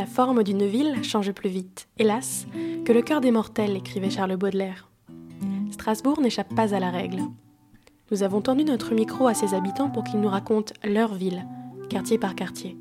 La forme d'une ville change plus vite, hélas, que le cœur des mortels, écrivait Charles Baudelaire. Strasbourg n'échappe pas à la règle. Nous avons tendu notre micro à ses habitants pour qu'ils nous racontent leur ville, quartier par quartier.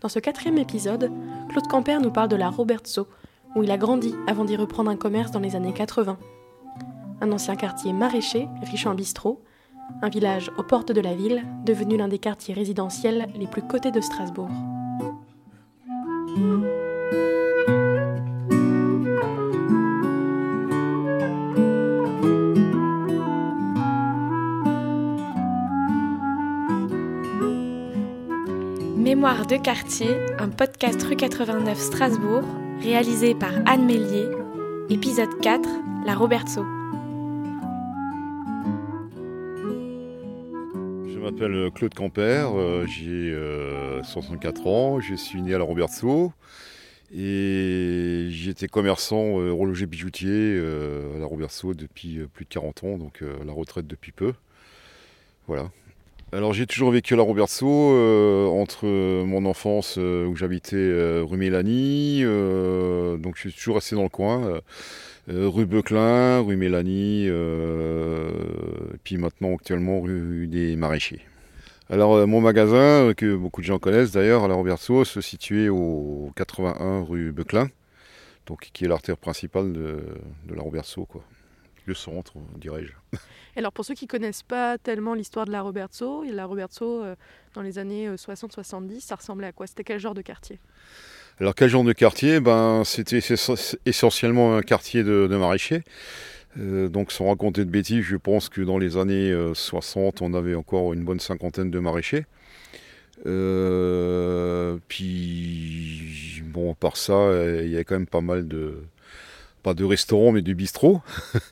Dans ce quatrième épisode, Claude Camper nous parle de la Robertso, où il a grandi avant d'y reprendre un commerce dans les années 80. Un ancien quartier maraîcher, riche en bistrots, un village aux portes de la ville, devenu l'un des quartiers résidentiels les plus cotés de Strasbourg. Mémoire de quartier, un podcast rue 89 Strasbourg, réalisé par Anne Mélier, épisode 4, La Robertso. M'appelle Claude Camper, euh, j'ai 64 euh, ans, je suis né à la Robertso et j'étais commerçant euh, horloger bijoutier à la Robertso depuis plus de 40 ans, donc la retraite depuis peu. Voilà. Alors j'ai toujours vécu à la Robertso, entre mon enfance où j'habitais rue Mélanie, donc je suis toujours resté dans le coin. Euh, rue Beuclin, rue Mélanie, euh, puis maintenant actuellement rue des Maraîchers. Alors euh, mon magasin, que beaucoup de gens connaissent d'ailleurs, à la Roberto, se situait au 81 rue Beuclin, donc qui est l'artère principale de, la Roberto, quoi. Le centre, dirais-je. Alors pour ceux qui ne connaissent pas tellement l'histoire de la Roberto, la Roberto dans les années 60-70, ça ressemblait à quoi? C'était quel genre de quartier? Alors quel genre de quartier? Ben, C'était essentiellement un quartier de, maraîchers. Euh, donc sans raconter de bêtises, je pense que dans les années 60, euh, on avait encore une bonne cinquantaine de maraîchers. Euh, puis bon, à part ça, il y a quand même pas mal de, pas de restaurant, mais du bistrot.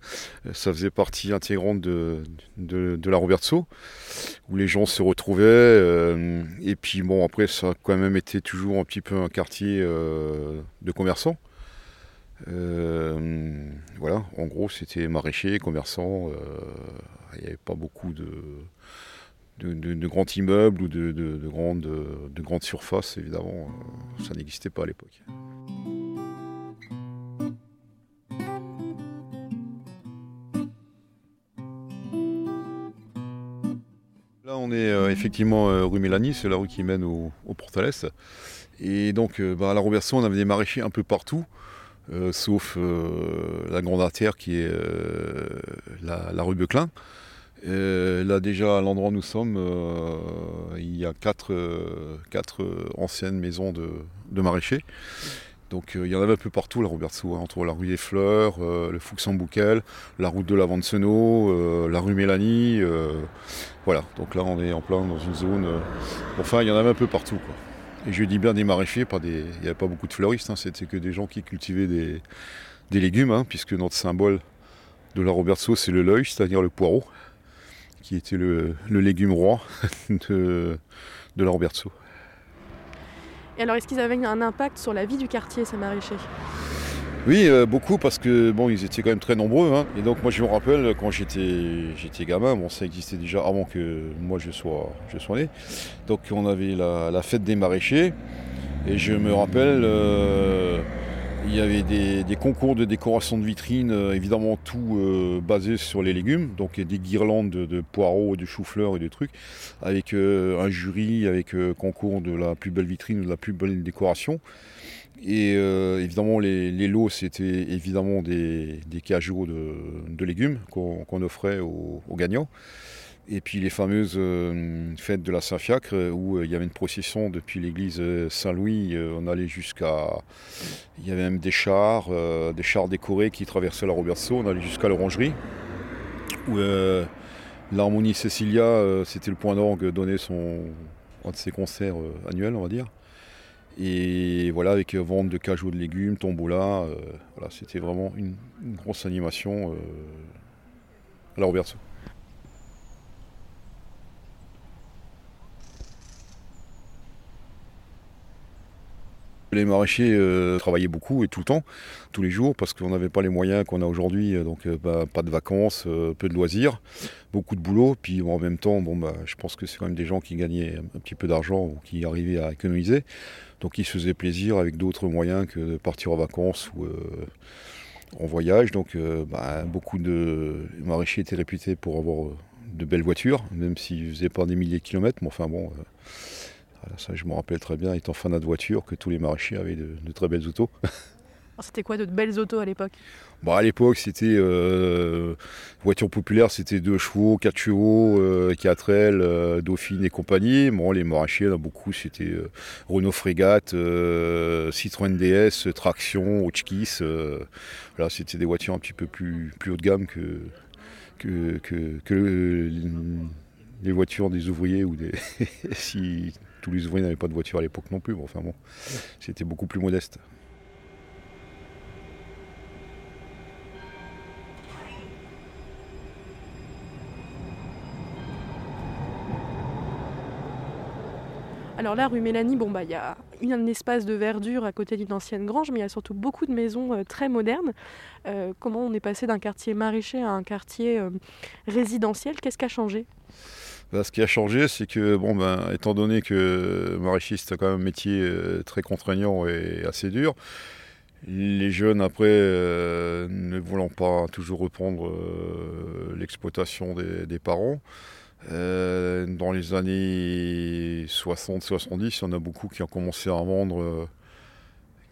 ça faisait partie intégrante de, de, la Robertso, où les gens se retrouvaient. Et puis bon, après, ça a quand même été toujours un petit peu un quartier de commerçants. Euh, voilà, en gros, c'était maraîcher, commerçants. Il n'y avait pas beaucoup de, grands immeubles ou de, grandes, de grandes surfaces, évidemment. ça n'existait pas à l'époque. on est euh, effectivement euh, rue Mélanie, c'est la rue qui mène au, au Portales. Et donc euh, bah, à la Robertson, on avait des maraîchers un peu partout, sauf la grande artère qui est la, rue Beuclin. là déjà à l'endroit où nous sommes, il y a quatre, anciennes maisons de maraîchers. Donc euh, il y en avait un peu partout, la Robertso, hein, entre la rue des Fleurs, euh, le Foux en Bouquel, la route de la euh, la rue Mélanie. voilà, donc là on est en plein dans une zone. enfin, il y en avait un peu partout. Quoi. Et je dis bien des maraîchers, il n'y avait pas beaucoup de fleuristes, hein, c'était que des gens qui cultivaient des, légumes, hein, puisque notre symbole de la Robertso c'est le leuil, c'est-à-dire le poireau, qui était le, légume roi de, de la Robertso. Et alors, est-ce qu'ils avaient un impact sur la vie du quartier, ces maraîchers? Oui, euh, beaucoup parce que bon, ils étaient quand même très nombreux. Hein. Et donc moi je me rappelle quand j'étais gamin, bon ça existait déjà avant que moi je sois je sois né. Donc on avait la, fête des maraîchers et je me rappelle euh, il y avait des, concours de décoration de vitrines, euh, évidemment tout euh, basé sur les légumes, donc des guirlandes de, poireaux, de choux-fleurs et des trucs, avec euh, un jury, avec concours de la plus belle vitrine, de la plus belle décoration. Et évidemment, les, lots, c'était évidemment des, cajots de, légumes qu'on offrait aux gagnants. Et puis les fameuses euh, fêtes de la Saint-Fiacre où euh, il y avait une procession depuis l'église euh, Saint-Louis. on allait jusqu'à. Il y avait même des chars, des chars décorés qui traversaient la Robertso. On allait jusqu'à l'orangerie. Où l'Harmonie Cecilia, c'était le point d'orgue, donnait son, un de ses concerts annuels, on va dire. Et voilà, avec vente de cajots de légumes, tombola. voilà, c'était vraiment une, une, grosse animation à la Robertso. Les maraîchers euh, travaillaient beaucoup et tout le temps, tous les jours, parce qu'on n'avait pas les moyens qu'on a aujourd'hui, euh, donc euh, bah, pas de vacances, peu de loisirs, beaucoup de boulot, puis en même temps, bah, je pense que c'est quand même des gens qui gagnaient un petit peu d'argent ou qui arrivaient à économiser, donc ils se faisaient plaisir avec d'autres moyens que de partir en vacances ou en voyage, donc bah, beaucoup de maraîchers étaient réputés pour avoir de belles voitures, même s'ils ne faisaient pas des milliers de kilomètres, ça, je me rappelle très bien, étant fanat de voiture, que tous les maraîchers avaient de, très belles autos. C'était quoi de belles autos à l'époque? Bon, À l'époque, c'était euh, voiture populaire, c'était 2 chevaux, 4 chevaux, euh, 4 ailes, euh, Dauphine et compagnie. Bon, les maraîchers, là, beaucoup, c'était euh, Renault Frégate, Citroën DS, Traction, Hotchkiss. Voilà, c'était des voitures un petit peu plus, plus haut de gamme que, que, que, les voitures des ouvriers ou des si tous les ouvriers n'avaient pas de voiture à l'époque non plus. enfin bon, c'était beaucoup plus modeste. Alors là, rue Mélanie, bon bah il y a un espace de verdure à côté d'une ancienne grange, mais il y a surtout beaucoup de maisons euh, très modernes. Euh, comment on est passé d'un quartier maraîcher à un quartier euh, résidentiel? Qu'est-ce qui a changé? Bah, ce qui a changé, c'est que, bon, ben, étant donné que maraîchiste, c'est quand même un métier euh, très contraignant et assez dur, les jeunes, après, euh, ne voulant pas toujours reprendre euh, l'exploitation des, parents, dans les années 60-70, il y en a beaucoup qui ont commencé à vendre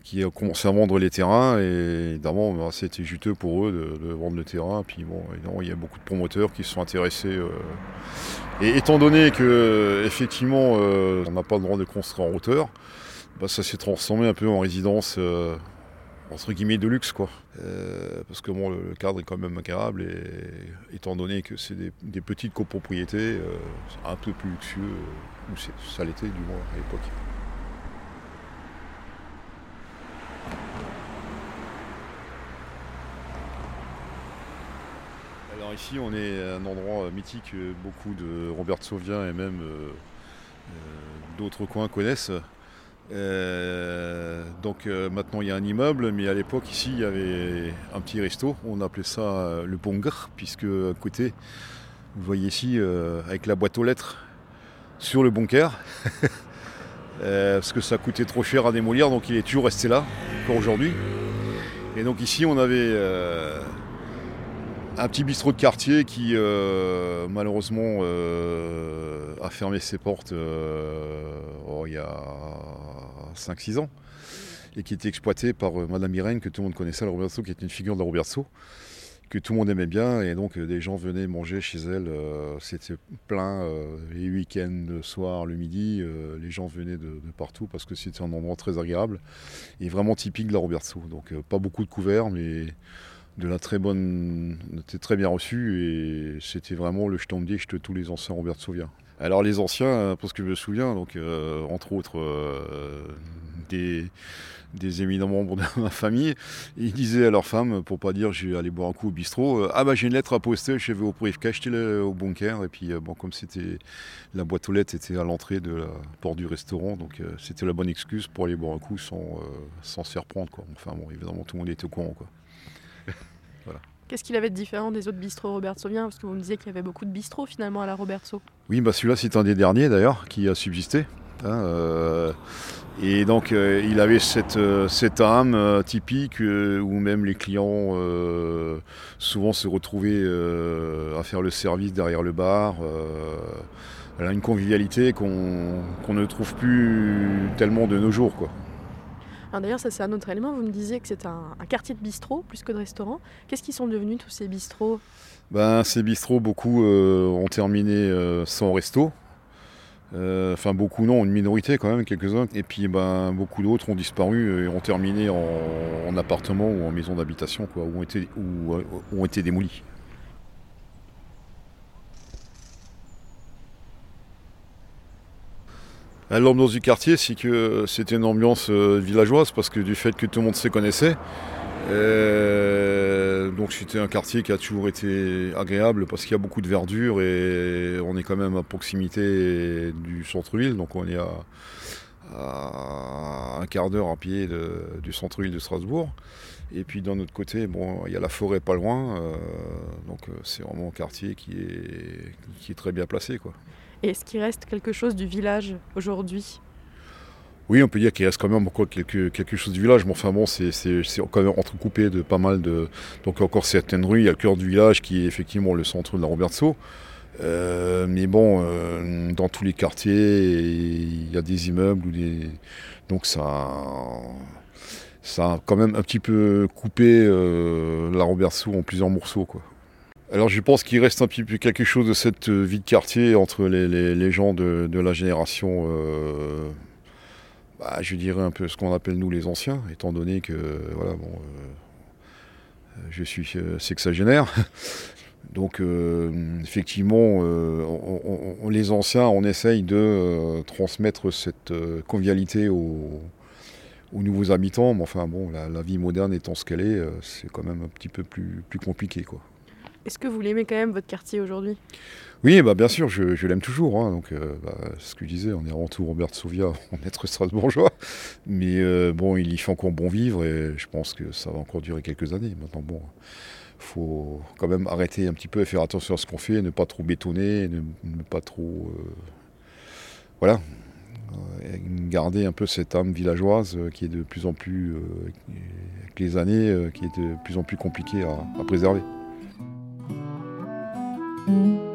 qui commencé à vendre les terrains et évidemment bah, c'était juteux pour eux de, vendre le terrain. Puis bon, il y a beaucoup de promoteurs qui se sont intéressés. Euh. et étant donné que effectivement euh, on n'a pas le droit de construire en hauteur, bah, ça s'est transformé un peu en résidence euh, entre guillemets de luxe quoi. parce que bon le, cadre est quand même agréable et étant donné que c'est des, petites copropriétés, c'est un peu plus luxueux, ou ça l'était du moins à l'époque. Alors ici, on est un endroit mythique, beaucoup de Robert Sauvien et même euh, euh, d'autres coins connaissent. Euh, donc maintenant il y a un immeuble, mais à l'époque ici il y avait un petit resto, on appelait ça le Bonger, puisque à côté, vous voyez ici avec la boîte aux lettres sur le bunker, parce que ça coûtait trop cher à démolir, donc il est toujours resté là, encore aujourd'hui. Et donc ici on avait un petit bistrot de quartier qui euh, malheureusement euh, a fermé ses portes euh, oh, il y a 5-6 ans et qui était exploité par Madame Irène que tout le monde connaissait, la Roberto, qui était une figure de la Roberto, que tout le monde aimait bien et donc des gens venaient manger chez elle. C'était plein les week-ends, le soir, le midi, les gens venaient de, partout parce que c'était un endroit très agréable et vraiment typique de la Roberto. Donc pas beaucoup de couverts mais de la très bonne, était très bien reçu et c'était vraiment le de tous les anciens Robert Sauvien. Alors les anciens, parce que je me souviens, donc euh, entre autres euh, des, éminents membres de ma famille, ils disaient à leur femme, pour pas dire j'ai allé boire un coup au bistrot, euh, ah bah j'ai une lettre à poster, je vais au brief achetez-le au bunker et puis bon comme c'était la boîte aux lettres était à l'entrée de la porte du restaurant, donc c'était la bonne excuse pour aller boire un coup sans, sans se faire prendre quoi. Enfin bon évidemment tout le monde était au courant quoi. Qu'est-ce qu'il avait de différent des autres bistrots Robert? Sauvien Parce que vous me disiez qu'il y avait beaucoup de bistrots finalement à la Roberto. Oui, bah celui-là c'est un des derniers d'ailleurs qui a subsisté. Hein, euh, et donc euh, il avait cette, euh, cette âme typique où même les clients souvent se retrouvaient à faire le service derrière le bar. elle a une convivialité qu'on ne trouve plus tellement de nos jours. Quoi. D'ailleurs, ça c'est un autre élément. Vous me disiez que c'est un, quartier de bistrot plus que de restaurant. Qu'est-ce qu'ils sont devenus tous ces bistrots? Ben, Ces bistrots, beaucoup euh, ont terminé euh, sans resto. Euh, enfin, beaucoup non, une minorité quand même, quelques-uns. Et puis, ben, beaucoup d'autres ont disparu et ont terminé en, appartement ou en maison d'habitation, ou, ont été démolis. L'ambiance du quartier, c'est que c'était une ambiance euh, villageoise parce que du fait que tout le monde se connaissait. Euh, donc c'était un quartier qui a toujours été agréable parce qu'il y a beaucoup de verdure et on est quand même à proximité du centre-ville, donc on est à, un quart d'heure à pied du centre-ville de Strasbourg. Et puis d'un autre côté, bon, il y a la forêt pas loin, euh, donc c'est vraiment un quartier qui est, qui est très bien placé. Quoi. Et est-ce qu'il reste quelque chose du village aujourd'hui? Oui, on peut dire qu'il reste quand même encore quelque, chose du village, mais enfin bon, c'est quand même entrecoupé de pas mal de. Donc encore certaines rues, il y a le cœur du village qui est effectivement le centre de la Robertso. Euh, mais bon, euh, dans tous les quartiers, il y a des immeubles ou des. Donc ça. Ça a quand même un petit peu coupé euh, la Robertso en plusieurs morceaux. Quoi. Alors je pense qu'il reste un petit peu quelque chose de cette vie de quartier entre les, gens de, la génération bah, je dirais un peu ce qu'on appelle nous les anciens, étant donné que voilà, bon, euh, je suis euh, sexagénaire. Donc euh, effectivement, les anciens, on essaye de transmettre cette convivialité aux, nouveaux habitants, mais enfin bon, la, vie moderne étant ce qu'elle est, c'est quand même un petit peu plus, plus compliqué. Quoi. Est-ce que vous l'aimez quand même, votre quartier aujourd'hui? Oui, bah bien sûr, je, l'aime toujours. Hein, donc, euh, bah, ce que je disais, on est avant Robert Souvia, on est strasbourgeois. Mais euh, bon, il y fait encore bon vivre et je pense que ça va encore durer quelques années. Maintenant, bon, faut quand même arrêter un petit peu et faire attention à ce qu'on fait, ne pas trop bétonner, ne, pas trop. Euh, voilà. Garder un peu cette âme villageoise qui est de plus en plus, avec les années, qui est de plus en plus compliquée à préserver. Mm-hmm.